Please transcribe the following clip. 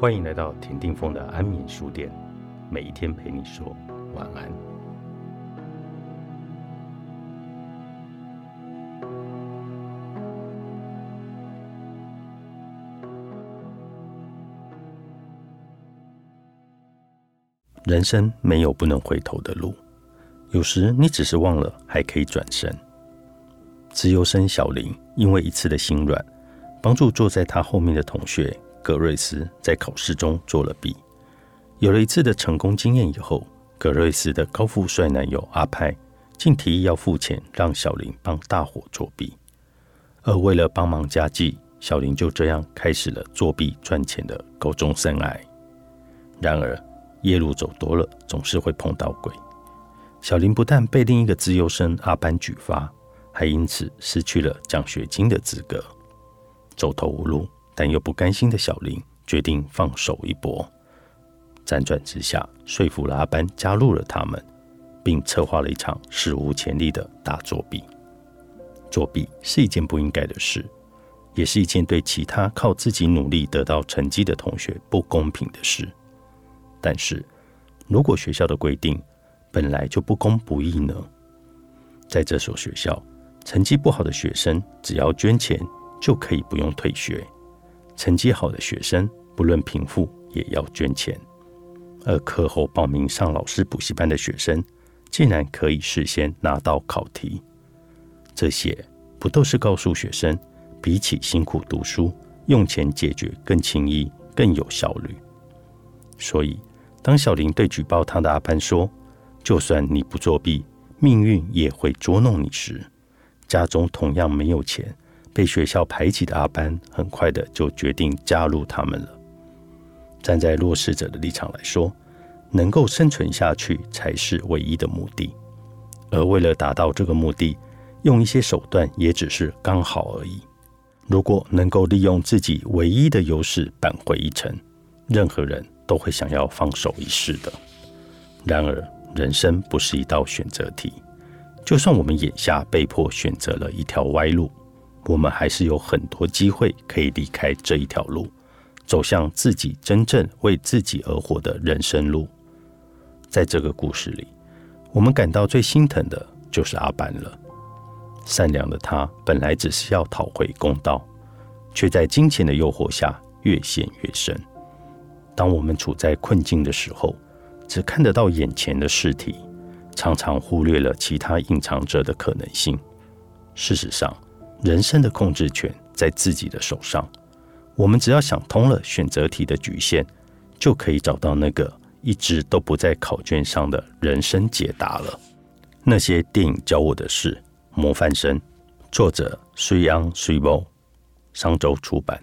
欢迎来到田定峰的安眠书店，每一天陪你说晚安。人生没有不能回头的路，有时你只是忘了还可以转身。自由生小林因为一次的心软，帮助坐在他后面的同学格瑞斯在考试中作了弊。有了一次的成功经验以后，格瑞斯的高富帅男友阿派竟提议要付钱让小林帮大伙作弊。而为了帮忙家计，小林就这样开始了作弊赚钱的高中生涯。然而，夜路走多了，总是会碰到鬼。小林不但被另一个自由生阿班举发，还因此失去了奖学金的资格。走投无路，但又不甘心的小林决定放手一搏。辗转之下，说服了阿班加入了他们，并策划了一场史无前例的大作弊。作弊是一件不应该的事，也是一件对其他靠自己努力得到成绩的同学不公平的事。但是，如果学校的规定本来就不公不义呢？在这所学校，成绩不好的学生只要捐钱就可以不用退学；成绩好的学生不论贫富也要捐钱。而课后报名上老师补习班的学生，竟然可以事先拿到考题。这些不都是告诉学生，比起辛苦读书，用钱解决更轻易、更有效率？所以。当小林对举报他的阿班说：“就算你不作弊，命运也会捉弄你时，家中同样没有钱，被学校排挤的阿班，很快的就决定加入他们了。站在弱势者的立场来说，能够生存下去才是唯一的目的。而为了达到这个目的，用一些手段也只是刚好而已。如果能够利用自己唯一的优势扳回一城，任何人。”都会想要放手一试的。然而，人生不是一道选择题。就算我们眼下被迫选择了一条歪路，我们还是有很多机会可以离开这一条路，走向自己真正为自己而活的人生路。在这个故事里，我们感到最心疼的就是阿班了。善良的他本来只是要讨回公道，却在金钱的诱惑下越陷越深。当我们处在困境的时候，只看得到眼前的试题，常常忽略了其他隐藏着的可能性。事实上，人生的控制权在自己的手上。我们只要想通了选择题的局限，就可以找到那个一直都不在考卷上的人生解答了。那些电影教我的事，模范生，作者：水央水波，商周出版。